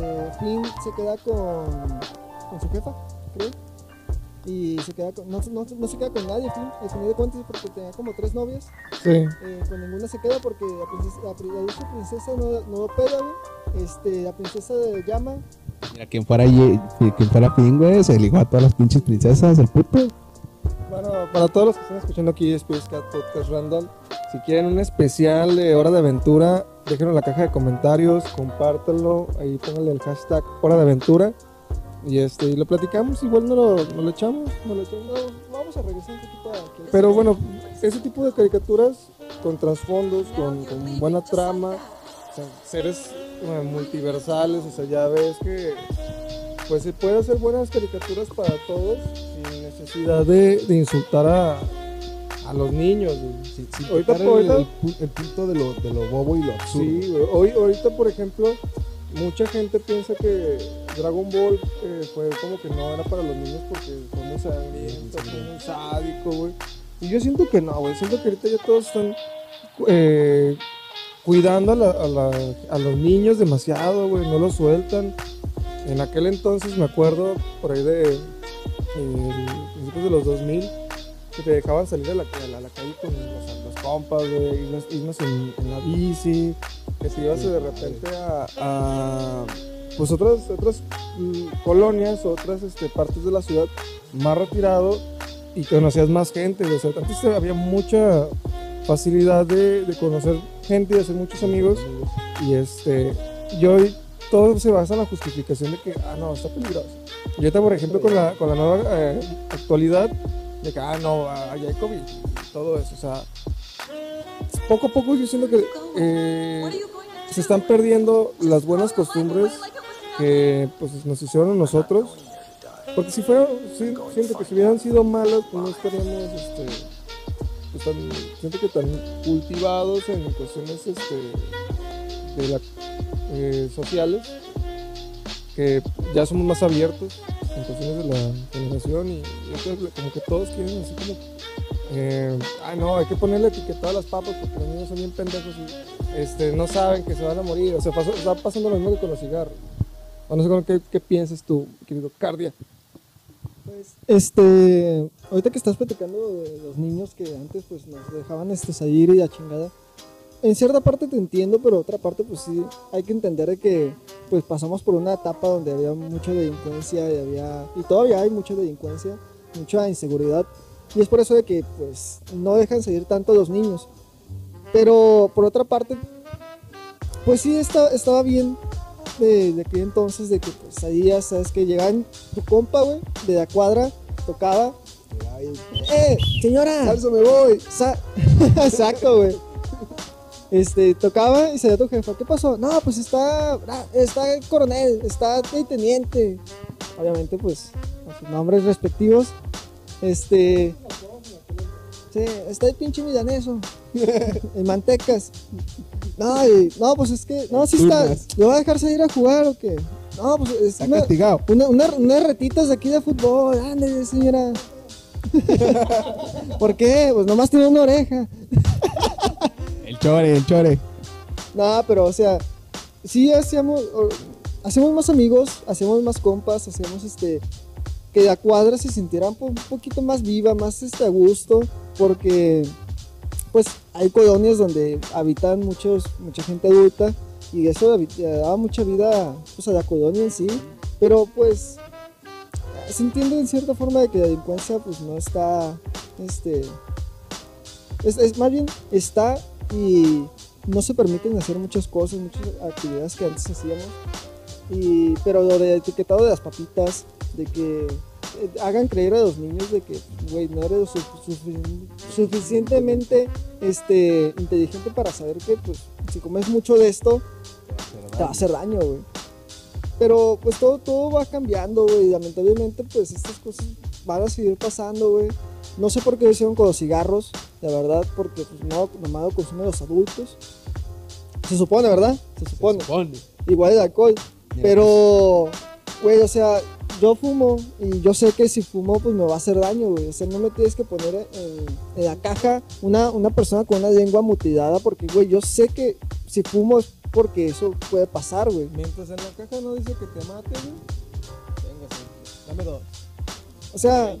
Eh, Flynn se queda con, con su jefa, creo. Y se queda con, no, no, no se queda con nadie, Flynn. Al final de cuentas, porque tenía como tres novias. Sí. Eh, con ninguna se queda porque la, princesa, la, la princesa no, no lo pega, güey. Este, la princesa de llama. Mira, quien fuera, quien fuera Finn, güey, se ligó a todas las pinches princesas, el puto. Bueno, para todos los que están escuchando aquí Space Cat Podcast Random, si quieren un especial de Hora de Aventura, déjenlo en la caja de comentarios, compártanlo, ahí pónganle el hashtag Hora de Aventura y este y lo platicamos, igual no lo, no lo echamos, no lo echamos. No, vamos a regresar un poquito a. Pero bueno, ese tipo de caricaturas con trasfondos, con, con buena trama, o sea, seres eh, multiversales, o sea, ya ves que pues se puede hacer buenas caricaturas para todos sin necesidad de, de insultar a, a los niños. Ahorita- Ahorita, el, ahorita- el pu- el punto de lo, de lo bobo y lo absurdo. Sí. Hoy, ahorita, por ejemplo, mucha gente piensa que Dragon Ball eh, fue como que no era para los niños porque fue muy sangriento, fue muy sádico, güey. Y yo siento que no, güey. Siento que ahorita ya todos están eh, cuidando a, la- a la- a los niños demasiado, güey. No los sueltan. En aquel entonces me acuerdo por ahí de eh, principios de los 2000 que te dejaban salir a la, a la- a la calle con los, los compas, güey, irnos, irnos en, en la bici, que te ibas de repente a, pues otras, otras mm, colonias, otras este, partes de la ciudad más retirado y conocías más gente, o sea, antes había mucha facilidad de, conocer gente y de hacer muchos amigos y este, y hoy todo se basa en la justificación de que, ah, no, está peligroso. Y ahorita, por ejemplo, con la, con la nueva eh, actualidad, de que, ah, no, ah, ya hay COVID todo eso. O sea, poco a poco yo siento que eh, se están perdiendo las buenas costumbres que pues, nos hicieron nosotros. Porque si fueran, sí, siento que si hubieran sido malas, pues no estaríamos, este, pues, tan, siento que tan cultivados en cuestiones, este, eh, sociales, que ya somos más abiertos en cuestiones de la generación y, y como que todos quieren así como, eh, ah no, hay que ponerle etiquetado a las papas porque los niños son bien pendejos y este, no saben que se van a morir, o sea, pasó- está pasando lo mismo que con los cigarros. O no sé qué, qué piensas tú, querido Cardia. Pues, este, ahorita que estás platicando de los niños que antes pues nos dejaban este salir y a chingada. En cierta parte te entiendo, pero otra parte pues sí hay que entender de que pues pasamos por una etapa donde había mucha delincuencia y había y todavía hay mucha delincuencia, mucha inseguridad y es por eso de que pues no dejan salir tanto a los niños. Pero por otra parte pues sí está, estaba bien de, de aquel entonces de que pues salías, sabes que llegaban tu compa, güey, de la cuadra, tocaba. ¡Eh, señora! ¡Salso, me voy! Sa- Exacto, güey. Este, tocaba y salía tu jefa. ¿Qué pasó? No, pues está, ah, está el coronel, está el teniente. Obviamente, pues, sus nombres respectivos. Este. Sí, está el pinche milaneso. el mantecas. No, y- no, pues es que. No, sí está. ¿Le va a dejar salir a jugar o qué? No, pues es Está una, castigado. una, una- unas retitas de aquí de fútbol. Ándale, señora. ¿Por qué? Pues nomás tiene una oreja. El chore, el chore. No, pero o sea, sí hacíamos, hacemos más amigos, hacemos más compas, hacemos este, que la cuadra se sintiera un, po- un poquito más viva, más este, a gusto, porque pues hay colonias donde habitan muchos, mucha gente adulta y eso daba mucha vida pues, a la colonia en sí, pero pues se entiende en cierta forma de que la delincuencia pues no está, este, es, es- más bien está y no se permiten hacer muchas cosas, muchas actividades que antes hacíamos. Y, pero lo de etiquetado de las papitas, de que eh, hagan creer a los niños de que, güey, no eres su- sufici- suficientemente este, inteligente para saber que, pues, si comes mucho de esto, te va a hacer daño, güey. Pero, pues, todo, todo va cambiando, güey. Lamentablemente, pues, estas cosas van a seguir pasando, güey. No sé por qué lo hicieron con los cigarros, la verdad, porque, pues, no, nomás lo consumen los adultos. Se supone, ¿verdad? Se supone. Igual el alcohol. Pero, güey, o sea, yo fumo y yo sé que si fumo, pues me va a hacer daño, güey. O sea, no me tienes que poner en, en la caja una, una persona con una lengua mutilada porque, güey, yo sé que si fumo es porque eso puede pasar, güey. Mientras en la caja no dice que te mate, güey. Venga, sí. Dame dos. O sea,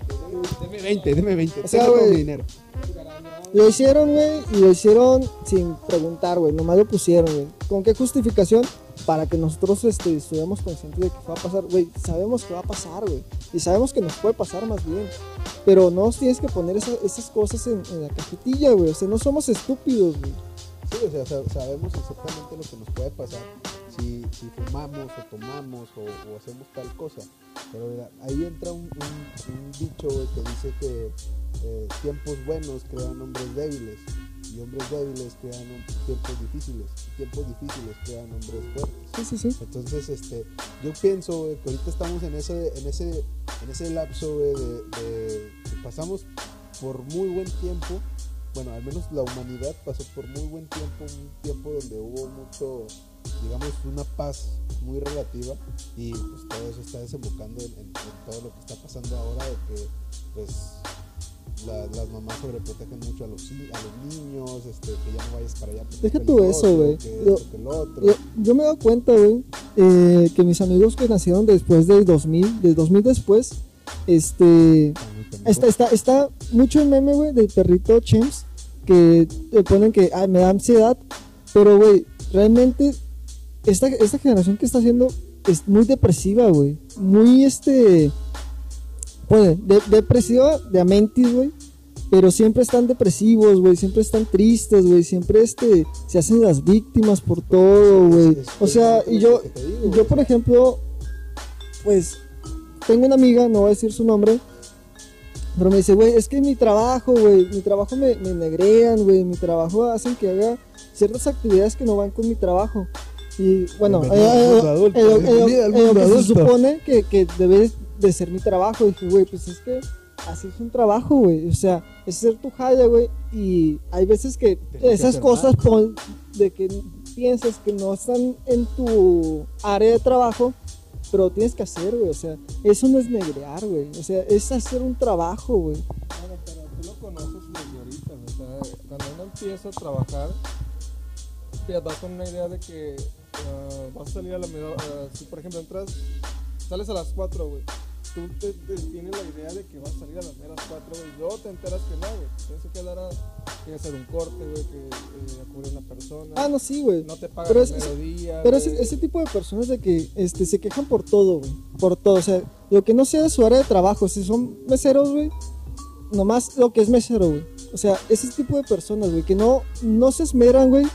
Deme 20, deme 20. O sea, güey. mi dinero. lo hicieron, güey, y lo hicieron sin preguntar, güey. Nomás lo pusieron, güey. ¿Con qué justificación? Para que nosotros este, estuviéramos conscientes de que va a pasar, güey. Sabemos que va a pasar, güey. Y sabemos que nos puede pasar más bien. Pero no tienes que poner esa- esas cosas en, en la cajetilla, güey. O sea, no somos estúpidos, güey. Sí, o sea, sa- sabemos exactamente lo que nos puede pasar si, si fumamos o tomamos o, o hacemos tal cosa. Pero mira, ahí entra un, un- un dicho güey, que dice que eh, tiempos buenos crean hombres débiles y hombres débiles crean tiempos difíciles y tiempos difíciles crean hombres fuertes. Sí, sí, sí. Entonces, este, yo pienso güey, que ahorita estamos en ese, en ese, en ese lapso güey, de, de- que pasamos por muy buen tiempo. Bueno, al menos la humanidad pasó por muy buen tiempo, un tiempo donde hubo mucho, digamos, una paz muy relativa y pues todo eso está desembocando en, en- en todo lo que está pasando ahora de que pues la- las mamás sobreprotegen mucho a los, hi- a los niños, este, que ya no vayas para allá. Deja tú eso, güey. Yo- me he dado cuenta, güey, eh, que mis amigos que nacieron después del 2000, del 2000 después, este, Está está, está, mucho el meme, güey, del perrito Chems, que le ponen que, ay, me da ansiedad, pero, güey, realmente, esta, esta generación que está haciendo es muy depresiva, güey, muy, este, pues, de- depresiva de amentis, güey, pero siempre están depresivos, güey, siempre están tristes, güey, siempre, este, se hacen las víctimas por todo, güey, o sea, y yo, digo, yo, por ejemplo, pues tengo una amiga, no voy a decir su nombre, pero me dice, güey, es que mi trabajo, güey, mi trabajo me, me negrean, güey, mi trabajo hacen que haga ciertas actividades que no van con mi trabajo. Y bueno, eh, eh, eh, se supone que, que debe de ser mi trabajo. Y dije, güey, pues es que así es un trabajo, güey. O sea, es ser tu jaya, güey. Y hay veces que Tienes que esas hacer cosas pon- de que piensas que no están en tu área de trabajo, pero tienes que hacer, güey. O sea, eso no es negrear, güey. O sea, es hacer un trabajo, güey. Bueno, pero tú lo conoces desde ahorita. O sea, cuando uno empieza a trabajar, ya vas con una idea de que ah, vas a salir a la ah, si por ejemplo entras, sales a las 4, güey. Tú te, te tienes la idea de que vas a salir a las meras 4, güey. Y luego te enteras que no, güey. Tienes que quedar a, tienes que hacer un corte, güey, que eh, acudir a una persona. Ah, no, sí, güey. No te pagan Pero el es- día, Pero ese, ese tipo de personas de que este, se quejan por todo, güey. Por todo. O sea, lo que no sea de su área de trabajo. Si son meseros, güey. Nomás lo que es mesero, güey. O sea, ese tipo de personas, güey. Que no, no se esmeran, güey.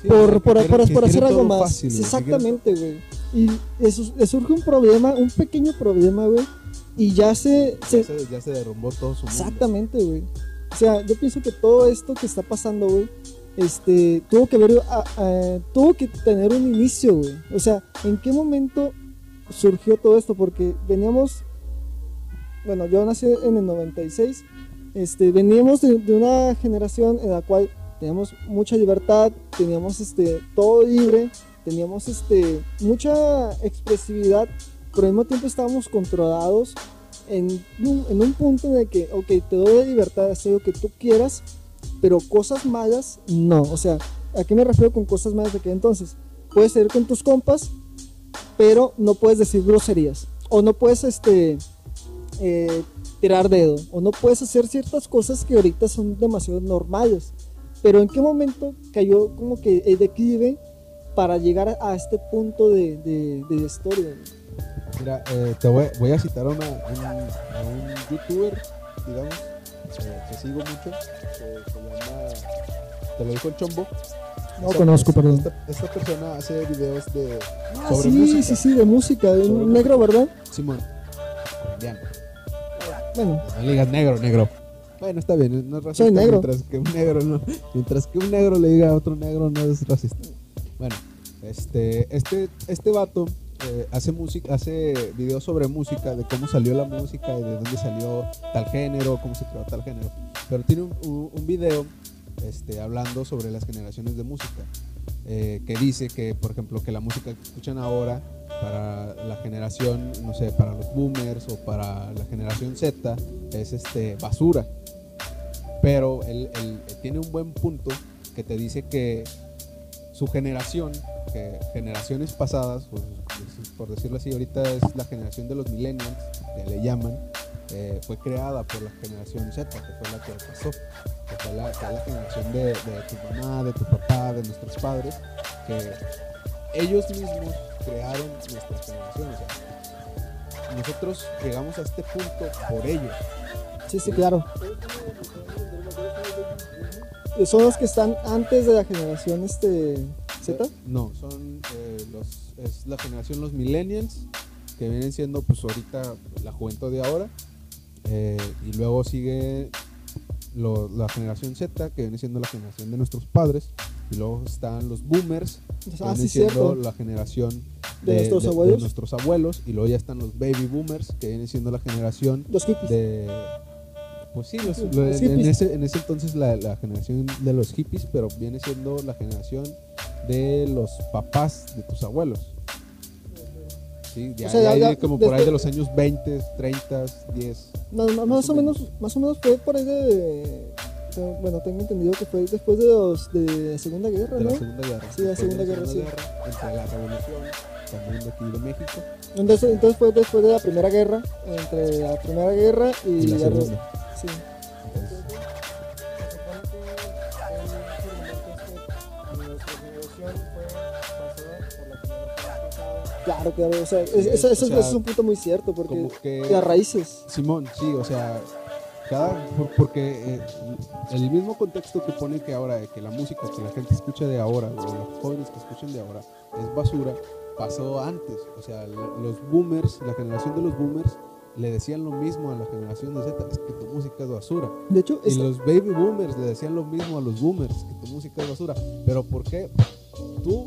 Sí, por, por, hacer algo más. fácil, exactamente, güey. Y eso, surge un problema, un pequeño problema, güey. Y ya se, se, Ya se, ya se derrumbó todo su mundo. Exactamente, güey. O sea, yo pienso que todo esto que está pasando, güey, este, tuvo que ver, a- a- tuvo que tener un inicio, güey. O sea, ¿en qué momento surgió todo esto? Porque veníamos, bueno, yo nací en el 96, este, veníamos de, de una generación en la cual teníamos mucha libertad, teníamos, este, todo libre, teníamos, este, mucha expresividad, pero al mismo tiempo estábamos controlados en un, en un punto que, ok, te doy la libertad de hacer lo que tú quieras, pero cosas malas, no. O sea, ¿a qué me refiero con cosas malas de que entonces? Puedes ir con tus compas, pero no puedes decir groserías. O no puedes, este, eh, tirar dedo. O no puedes hacer ciertas cosas que ahorita son demasiado normales. Pero ¿en qué momento cayó como que el declive para llegar a este punto de, de, historia? Mira, eh, te voy, voy a citar a, una- a un, a un youtuber, digamos, eh, que sigo mucho, que se llama, te lo dijo el chombo. No Esta- conozco, perdón. Esta, esta persona hace videos de Ah, sobre sí, música. sí, sí, de música, de un negro, música. ¿verdad? Simón, colombiano. Bueno, No le digas negro, negro. Bueno, está bien, no es racista. Soy negro. Mientras que un negro no, mientras que un negro le diga a otro negro no es racista. Bueno, este, este, este vato eh, hace música, hace videos sobre música, de cómo salió la música y de dónde salió tal género, cómo se creó tal género. Pero tiene un, un- un video este, hablando sobre las generaciones de música. eh, que dice que, por ejemplo, que la música que escuchan ahora para la generación, no sé, para los boomers o para la generación Z es este basura. Pero él, él tiene un buen punto que te dice que su generación, que generaciones pasadas, por, por decirlo así, ahorita es la generación de los millennials, que le llaman, eh, fue creada por la generación Z, que fue la que pasó, que fue la, que es la generación de, de tu mamá, de tu papá, de nuestros padres, que ellos mismos crearon nuestra generación. o sea, nosotros llegamos a este punto por ellos. sí, sí, claro. Son los que están antes de la generación este Z. No, son eh, los, es la generación los millennials, que vienen siendo pues ahorita la juventud de ahora. eh, y luego sigue lo- la generación Z, que viene siendo la generación de nuestros padres. Y luego están los boomers, que Ah, viene sí, siendo cierto. la generación De nuestros abuelos. nuestros abuelos. Y luego ya están los baby boomers, que viene siendo la generación Los de pues sí, los- lo- en, ese, en ese entonces la, la generación de los hippies, pero viene siendo la generación de los papás de tus abuelos. Sí, de O sea, ahí- ya- ya como por ahí de los años 20, 30, 10. Más, más- más o menos, más o menos fue por ahí de. Bueno, tengo entendido que fue después de los de la Segunda Guerra, De ¿no? la Segunda Guerra. Sí, la Segunda Guerra, sí. entre la Revolución, también de aquí de México, Entonces, entonces fue después de la Primera Guerra, entre la Primera Guerra y, y la la Segunda. Sí. Entonces, Claro, claro, o sea, es- Sí, eso, o eso- sea, eso es un punto muy cierto, porque como que... las raíces. Simón, sí, o sea, cada, porque eh, el mismo contexto que pone que ahora, que la música que la gente escucha de ahora, o los jóvenes que escuchan de ahora, es basura, pasó antes. O sea, los boomers, la generación de los boomers, le decían lo mismo a la generación de Z, es que tu música es basura. De hecho, Y es- los baby boomers le decían lo mismo a los boomers, que tu música es basura. Pero ¿por qué? Tú,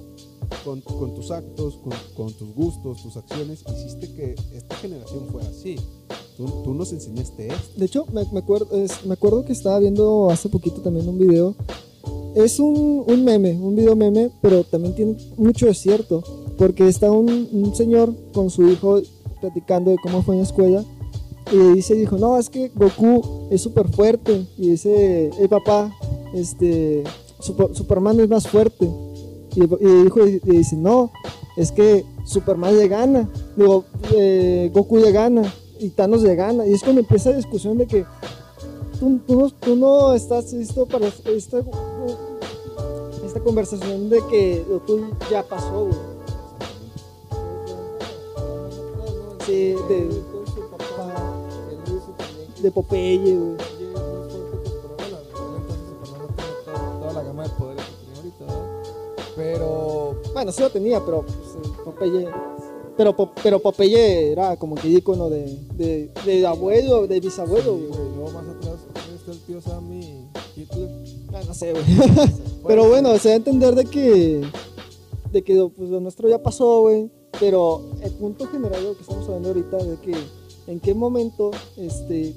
con, con tus actos, con, con tus gustos, tus acciones, hiciste que esta generación fuera así. Tú, tú nos enseñaste esto. de hecho me, me acuerdo, es- me acuerdo que estaba viendo hace poquito también un video. Es un, un meme, un video meme, pero también tiene mucho de cierto, porque está un, un señor con su hijo platicando de cómo fue en la escuela y dice, dijo, no, es que Goku es súper fuerte. Y dice, el papá, este, Super- Superman es más fuerte. Y, y hijo le le dice, no, es que Superman le gana. Digo, eh, Goku le gana y Thanos le gana. Y es cuando empieza la discusión de que tú, tú no, tú no estás listo para esta, esta conversación de que lo tuyo ya pasó, güey. Sí, de, de Popeye, güey. Toda la gama de poderes que tenía ahorita. Pero Bueno, sí lo tenía, pero pues, eh, Popeye. Pero, pero Popeye era como que ícono de, de, de abuelo, de bisabuelo, güey. luego más atrás está el tío Sam y Hitler. Ah, no sé, güey. Pero bueno, se da a entender de que, de que pues, lo nuestro ya pasó, güey. Pero el punto general de lo que estamos hablando ahorita de que en qué momento, este,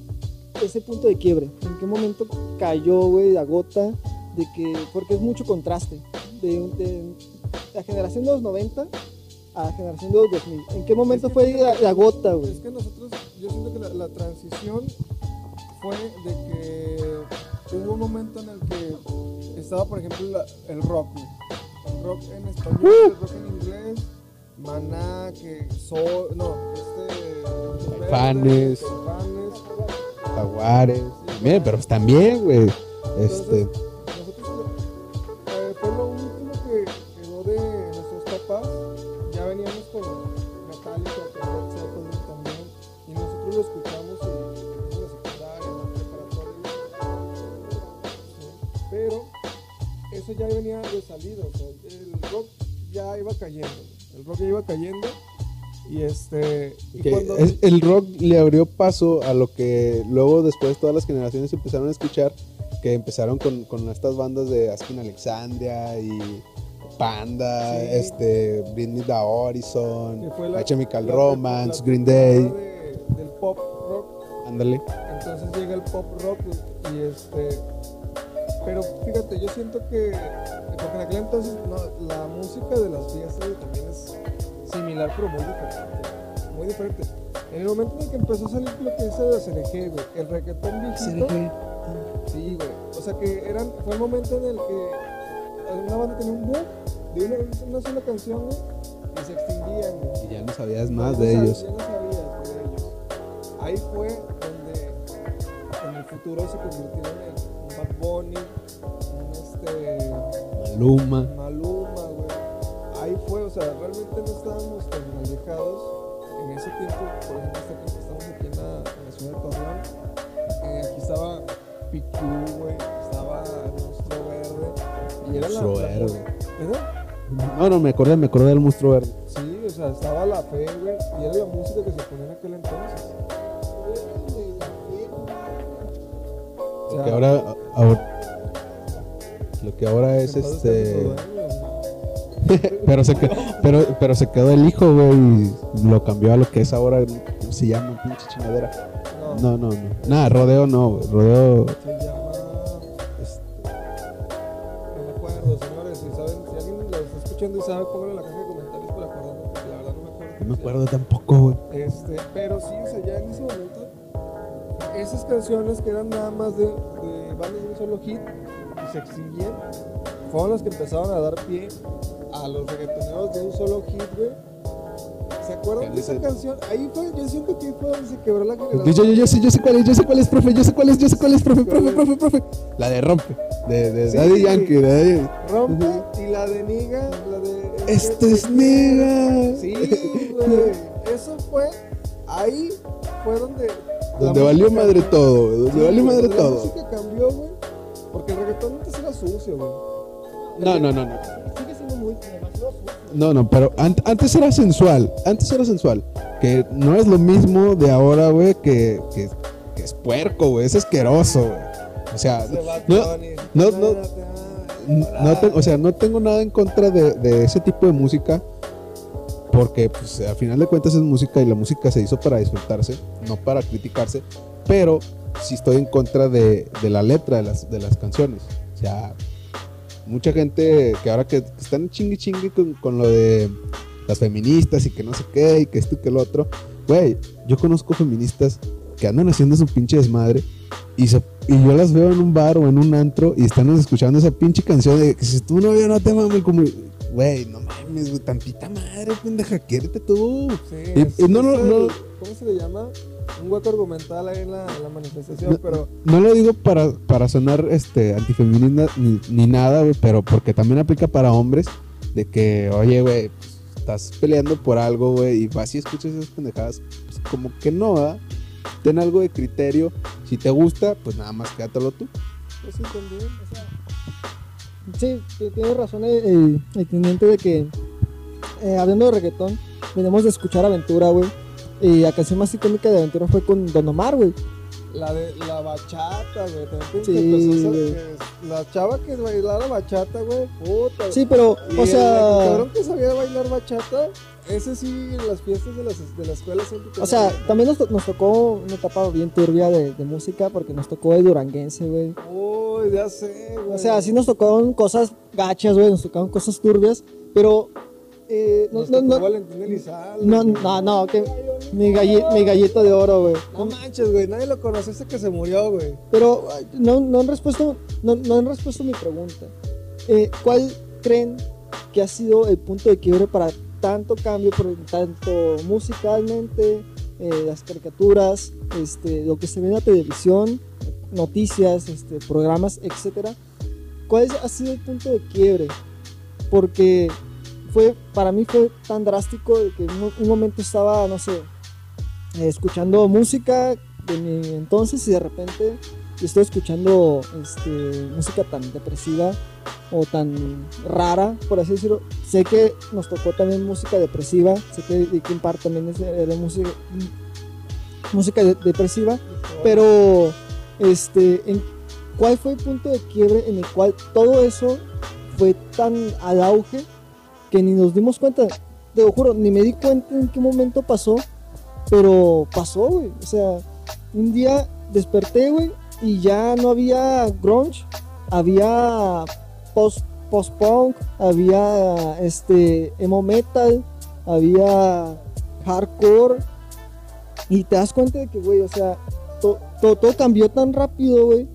ese punto de quiebre, en qué momento cayó, güey, la gota de que, porque es mucho contraste de, de la generación de los 90 a la generación de los 2000. ¿En qué momento fue la, la gota, güey? Es que nosotros, yo siento que la, la transición fue de que hubo un momento en el que estaba, por ejemplo, la- el rock, güey. El rock en español, Uh. el rock en inglés, Maná, que Sol, no, este... Caifanes. Jaguares. Bien, pero pues también, güey. Este, nosotros eh, fue lo último que quedó de nuestros papás. Ya veníamos con Metallica, con Zeppelin también. Y nosotros lo escuchamos y en la secundaria, en la preparatoria. Sí, Pero eso ya venía de salida. O sea, el rock ya iba cayendo. El rock ya iba cayendo. Y este. Y Que cuando- es- el rock le abrió paso a lo que luego después todas las generaciones empezaron a escuchar, que empezaron con, con estas bandas de Askin Alexandria y Panda, Sí. este, Britney the Horizon, la- Chemical la- Romance, la Green Day, de- del pop rock. ándale. Entonces llega el pop rock y este. Pero fíjate, yo siento que. Porque en aquel entonces no, la música de las fiestas también similar, pero muy diferente. Muy diferente. En el momento en el que empezó a salir lo que dice de CNG, güey, el reggaetón viejito. Sí, güey. O sea que eran, fue el momento en el que una banda tenía un boom de una, una sola canción, güey, y se extinguían, güey. Y ya no sabías más de ellos. Ya no sabías de ellos. Ahí fue donde en el futuro se convirtieron en un Bad Bunny, un este, Maluma. Maluma, sea, realmente no estábamos tan alejados en ese tiempo. Por ejemplo, este tiempo estamos aquí en la, en la ciudad de Torreón. Eh, aquí estaba Picú, güey. Estaba el Monstruo Verde. Y era la- Monstruo la, Verde. ¿Verdad? No, no, me acordé, me acordé del monstruo verde. Sí, o sea, estaba la fe, güey, y era la música que se ponía en aquel entonces. O Lo que ahora, ahora- lo que ahora es este. pero, se quedó, pero, pero se quedó el hijo, güey, y lo cambió a lo que es ahora. ¿Cómo se llama? Pinche chingadera. No, No, no. Nada, rodeo no, güey. Rodeo. se llama. este, No me acuerdo, señores. Si, saben, si alguien lo está escuchando y sabe, pónganlo en la caja de comentarios para acordarme, porque la verdad no me acuerdo. no me acuerdo tampoco, güey. Este, pero sí, o sea, ya en ese momento, esas canciones que eran nada más de, de bandas de un solo hit y se extinguían, fueron las que empezaron a dar pie a los reggaetoneros de un solo hit, güey. ¿Se acuerdan de esa canción? Ahí fue, yo siento que ahí fue donde se quebró la generación. yo, yo, yo sé, yo sé cuál es, yo sé cuál es, profe, yo sé cuál es, yo sé cuál es, profe, profe, profe, profe. La de rompe, de, de Sí. Daddy Yankee, de Daddy. Rompe y la de Niga, la de. Este es nega. Sí, güey. Eso fue. Ahí fue donde. la Donde valió madre cambió. todo, güey, donde Sí, valió madre La todo. música cambió, güey. Porque el reggaetón antes era sucio, güey. No, no, no, no. Sigue siendo muy demasiado sucio. No, no, pero an- antes era sensual, antes era sensual. Que no es lo mismo de ahora, güey, que, que, que es puerco, güey, es asqueroso, güey. O sea, no, no, no, no te- o sea, no tengo nada en contra de, de ese tipo de música. Porque, pues, a final de cuentas es música y la música se hizo para disfrutarse, no para criticarse. Pero sí estoy en contra de, de la letra de las, de las canciones. O sea, mucha gente que ahora que, están chingue chingue con, con lo de las feministas y que no sé qué y que esto y que lo otro. Güey, yo conozco feministas que andan haciendo su pinche desmadre y, se- y yo las veo en un bar o en un antro y están escuchando esa pinche canción de que si tu novio no te mame como... Güey, no mames, güey, tantita madre, pendeja, quiérete tú. Sí, Y- es- y no, no, no. ¿Cómo se le llama? Un hueco argumental ahí en la, en la manifestación, No, pero. No lo digo para, para sonar este, antifeminista ni, ni nada, güey, pero porque también aplica para hombres de que, oye, güey, pues, estás peleando por algo, güey, y vas y escuchas esas pendejadas, pues como que no, ¿verdad? Ten algo de criterio. Si te gusta, pues nada más quédatelo tú. Pues sí, también, o sea. Sí, tienes razón el, el- el teniente de que, eh, hablando de reggaetón, venimos de escuchar Aventura, güey. Y la canción más icónica de Aventura fue con Don Omar, güey. La de la bachata, güey. También Sí, güey. la chava que bailara bachata, güey. Puta. Sí, pero, Y o el sea, cabrón que sabía bailar bachata, ese sí en las fiestas de, las, de la escuela siempre o sea, también nos, nos tocó una etapa bien turbia de, de música porque nos tocó el duranguense, güey. Uy, ya sé, güey. O sea, sí nos tocaron cosas gachas, güey, nos tocaron cosas turbias, pero eh, no, no, no, no, no, no, que mi, galli- mi gallito de oro, güey. No manches, güey. Nadie lo conoció hasta que se murió, güey. Pero no, no han respuesto, no, no han respuesto mi pregunta. Eh, ¿Cuál creen que ha sido el punto de quiebre para tanto cambio, por tanto musicalmente, eh, las caricaturas, este, lo que se ve en la televisión, noticias, este, programas, etcétera? ¿Cuál ha sido el punto de quiebre? Porque fue, para mí fue tan drástico de que un, un momento estaba, no sé, eh, escuchando música de mi entonces y de repente estoy escuchando este, música tan depresiva o tan rara, por así decirlo. Sé que nos tocó también música depresiva, sé que Linkin Park también es, era música, música de- depresiva, pero este, ¿en ¿cuál fue el punto de quiebre en el cual todo eso fue tan al auge que ni nos dimos cuenta? Te lo juro, ni me di cuenta en qué momento pasó, pero pasó, güey. O sea, un día desperté, güey, y ya no había grunge, había post post-punk, había este emo metal, había hardcore y te das cuenta de que, güey, o sea, to- to- todo cambió tan rápido, güey,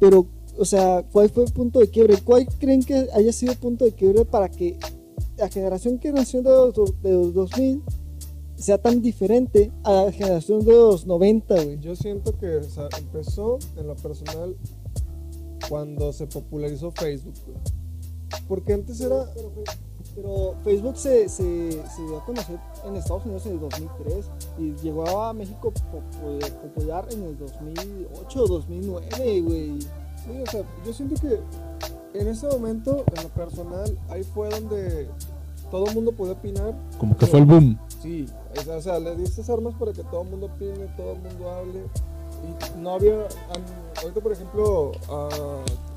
pero, o sea, ¿cuál fue el punto de quiebre? ¿Cuál creen que haya sido el punto de quiebre para que la generación que nació de los, de los 2000 sea tan diferente a la generación de los 90, güey? Yo siento que o sea, empezó en lo personal cuando se popularizó Facebook, güey. Porque antes era. Pero, pero Facebook se, se, se dio a conocer en Estados Unidos en el 2003 y llegó a México popu- popular en el 2008 o 2009, güey. Sí, o sea, yo siento que en ese momento, en lo personal, ahí fue donde todo el mundo podía opinar. Como que fue el boom. Sí, o sea, o sea, le diste armas para que todo el mundo opine, todo el mundo hable. Y no había. ahorita, por ejemplo, a,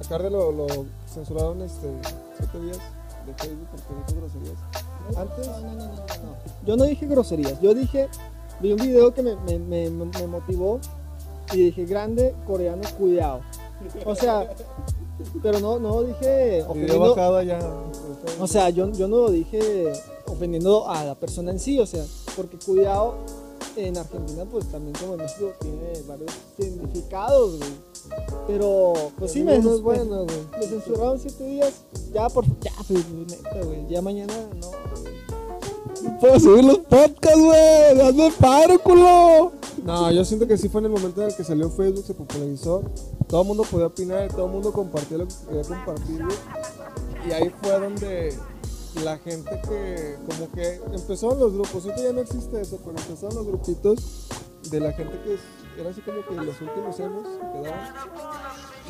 a Carde lo, lo censuraron este, siete días de Facebook porque dijo groserías. Antes. No, no, no, no, no. Yo no dije groserías, yo dije, vi un video que me, me, me, me motivó y dije, grande coreano, cuidado. O sea, pero no, no dije ofendiendo, ya. o sea, yo, yo no lo dije ofendiendo a la persona en sí, o sea, porque cuidado en Argentina, pues también como en México, tiene varios significados, güey. Pero, pues sí, me, no es bueno, güey. me censuraron siete días, ya por, ya, pues, neta, güey, ya mañana no, güey. Puedo subir los podcasts, güey. Hazme paro, culo. No, yo siento que sí fue en el momento en el que salió Facebook, se popularizó. Todo el mundo podía opinar, todo el mundo compartía lo que quería compartir. Y ahí fue donde la gente que, como que empezaron los grupos. Ahorita ya no existe eso, pero empezaron los grupitos de la gente que era así como que los últimos emos que quedaban.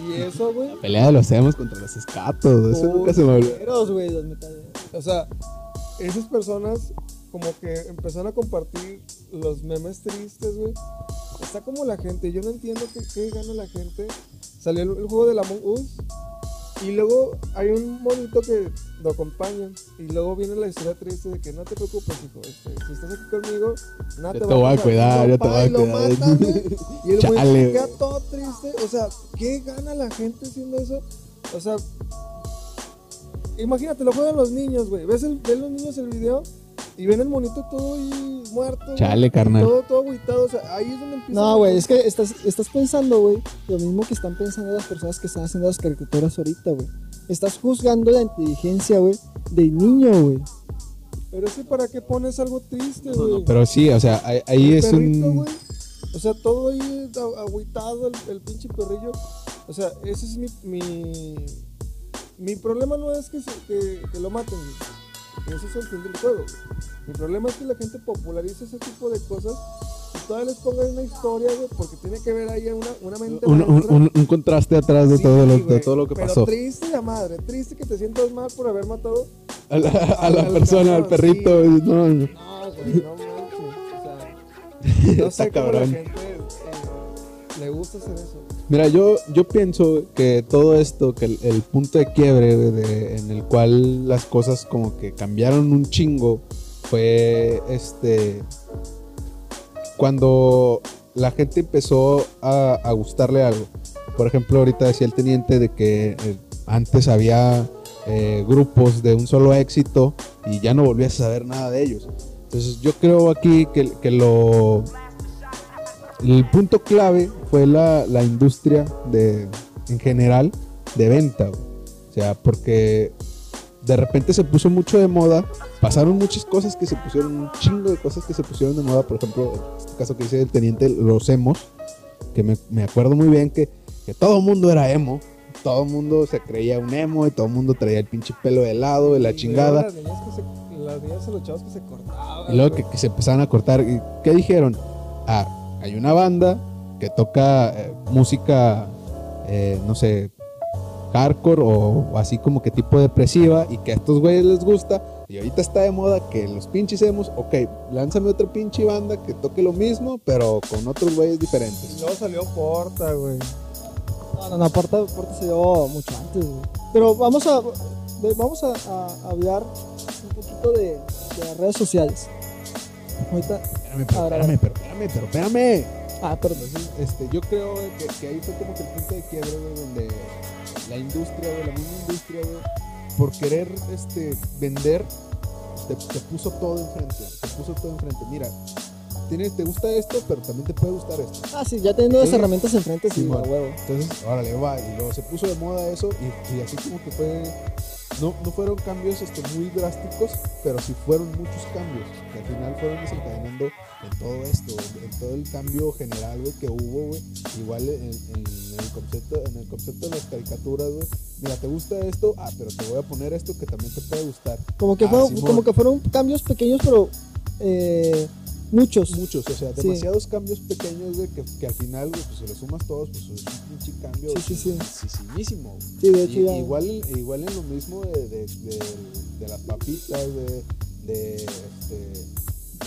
Y eso, güey. Pelea de los emos contra los escatos. Eso nunca se me olvidó. Güey, los metaleros. O sea, esas personas como que empezaron a compartir los memes tristes, güey. Está como la gente, yo no entiendo qué, qué gana la gente. Salió el, el juego de la Among Us y luego hay un monito que lo acompaña y luego viene la historia triste de que no te preocupes, hijo, este, si estás aquí conmigo, nada Yo te, te va voy a pasar". cuidar, Y yo te voy a y cuidar. matan, güey. Y el güey queda todo triste. O sea, ¿qué gana la gente haciendo eso? O sea, imagínate, lo juegan los niños, güey. ¿Ves, el, ves los niños el video y ven el monito todo ahí muerto. Chale, y carnal. Todo, todo agüitado. O sea, ahí es donde empieza. No, güey, es que estás, estás pensando, güey, lo mismo que están pensando las personas que están haciendo las caricaturas ahorita, güey. Estás juzgando la inteligencia, güey, del niño, güey. Pero es que, ¿para qué pones algo triste, No, güey? no, pero sí, o sea, ahí, ahí El es perrito, un. güey. O sea, todo ahí agüitado, el, el pinche perrillo. O sea, ese es mi. Mi, mi problema no es que, se- que, que lo maten, güey. Ese es el fin del juego. Mi problema es que la gente popularice ese tipo de cosas y todavía les pongan una historia, güey, porque tiene que ver ahí una, una mente Un, un- un- un contraste atrás de, Sí, todo, lo, de todo lo que pero pasó. triste la madre, triste que te sientas mal por haber matado. A la, a la al persona, al perrito. sí. no, no. No, güey, no manches. O sea, no Está sé cómo la gente eh, le gusta hacer eso. Mira, yo, yo pienso que todo esto, que el, punto de quiebre en el cual las cosas como que cambiaron un chingo fue este cuando la gente empezó a, a gustarle algo. Por ejemplo, ahorita decía el teniente de que eh, antes había eh, grupos de un solo éxito y ya no volvías a saber nada de ellos. Entonces yo creo aquí que, que lo... El punto clave fue la, la industria de, en general de venta. güey. O sea, porque de repente se puso mucho de moda, pasaron muchas cosas que se pusieron, un chingo de cosas que se pusieron de moda, por ejemplo, en este caso que dice el teniente, los emos, que me, me acuerdo muy bien que, que todo el mundo era emo, todo el mundo se creía un emo y todo el mundo traía el pinche pelo de lado y la Y chingada. Las niñas, que se, las niñas y los chavos que se cortaban. Y luego que, se empezaron a cortar. ¿Y ¿Qué dijeron? Ah, hay una banda que toca eh, música eh, no sé, hardcore o, o así como que tipo depresiva y que a estos güeyes les gusta. Y ahorita está de moda que los pinches hemos, ok, lánzame otra pinche banda que toque lo mismo, pero con otros güeyes diferentes. Luego salió Porta, güey. No, no, no, Porta, Porta se dio mucho antes, güey. Pero vamos a, vamos a, a hablar un poquito de, de las redes sociales. Ahorita, Espérame, pero espérame, pero espérame, pero espérame. ah, perdón. Entonces, este, yo creo que, que ahí fue como que el punto de quiebre, donde la industria, güey, la misma industria, güey, por querer este, vender, te, te puso todo enfrente. Te puso todo enfrente. Mira, tienes, te gusta esto, pero también te puede gustar esto. Ah, sí, ya teniendo las Sí. herramientas enfrente, sí, a huevo. Entonces, órale, va. Y luego se puso de moda eso y, y así como que fue... No, no fueron cambios este, muy drásticos, pero sí fueron muchos cambios que al final fueron desencadenando en todo esto, en, en todo el cambio general güey, que hubo, güey. Igual en, en el concepto, en el concepto de las caricaturas, güey. Mira, ¿te gusta esto? Ah, pero te voy a poner esto que también te puede gustar. Como que, Ah, fueron, Simón. como que fueron cambios pequeños, pero eh, muchos. Muchos, o sea, Sí. demasiados cambios pequeños, güey, que, que al final, güey, pues si los sumas todos, pues es un pinche cambio Sí, sí, güey. Sí, de hecho Y- ya. igual, igual en lo mismo de, de, de, de las papitas, de, de este,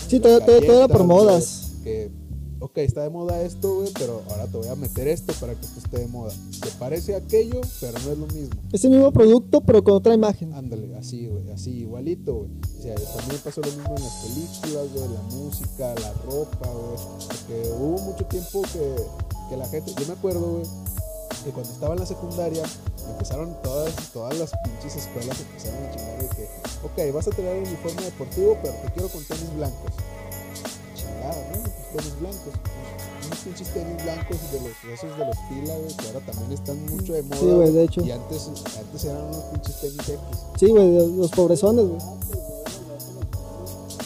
Sí, todo, todo, era por modas. Que, ok, está de moda esto, güey, pero ahora te voy a meter esto para que esto esté de moda. Se parece a aquello, pero no es lo mismo. Ese mismo producto, pero con otra imagen. Ándale, así, güey, así, igualito, güey. O sea, también pasó lo mismo en las películas, güey, la música, la ropa, güey. Porque hubo mucho tiempo que, que la gente, yo me acuerdo, güey, que cuando estaba en la secundaria, empezaron todas, todas las pinches escuelas empezaron a chingar de que, ok, vas a tener un uniforme deportivo, pero te quiero con tenis blancos. Chingada, ¿no? Pues tenis blancos. Unos pinches tenis blancos de los, esos de los güey, que ahora también están mucho de moda. Sí, güey, de hecho. Y antes, antes eran unos pinches tenis X. Sí, güey, los pobrezones, güey.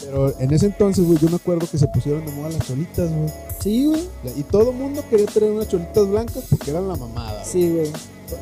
Pero en ese entonces, güey, yo me acuerdo que se pusieron de moda las cholitas, güey. Sí, güey. Y todo el mundo quería tener unas cholitas blancas porque eran la mamada. güey. Sí, güey.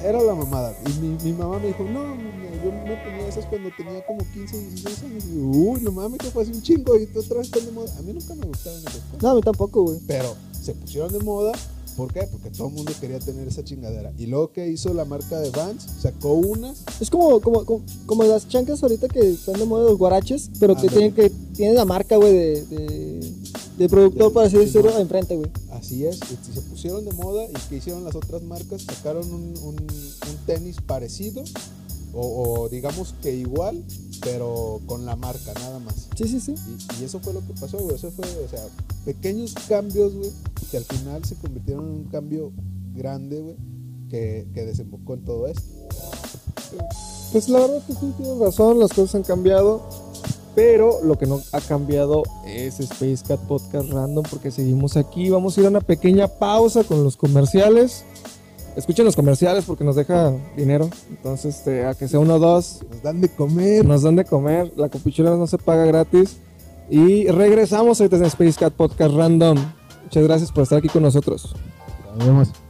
Era la mamada. Y mi, mi mamá me dijo, no, yo no tenía esas cuando tenía como 15, 16 años. Y yo, uy, no mames, que fue hace un chingo y tú otra vez están de moda. A mí nunca me gustaban esas cosas. No, a mí tampoco, güey. Pero se pusieron de moda. ¿Por qué? Porque todo el mundo quería tener esa chingadera. Y luego que hizo la marca de Vans, sacó unas. Es como, como, como, como las chancas ahorita que están de moda los guaraches, pero que tienen que tienen la marca, güey, de, de, de productor, De- para decirlo, no. enfrente, güey. Así es, y se pusieron de moda y que hicieron las otras marcas, sacaron un, un- un tenis parecido o, o digamos que igual, pero con la marca nada más. Sí, sí, sí. Y, y eso fue lo que pasó, güey. Eso fue, o sea, pequeños cambios, güey, que al final se convirtieron en un cambio grande, güey, que, que desembocó en todo esto. Pues la verdad que sí, tienes razón, las cosas han cambiado. Pero lo que no ha cambiado es Space Cat Podcast Random porque seguimos aquí. Vamos a ir a una pequeña pausa con los comerciales. Escuchen los comerciales porque nos deja dinero. Entonces, este, a que sea uno o dos, Nos dan de comer. nos dan de comer. La copuchera no se paga gratis. Y regresamos ahorita en Space Cat Podcast Random. Muchas gracias por estar aquí con nosotros. Nos vemos.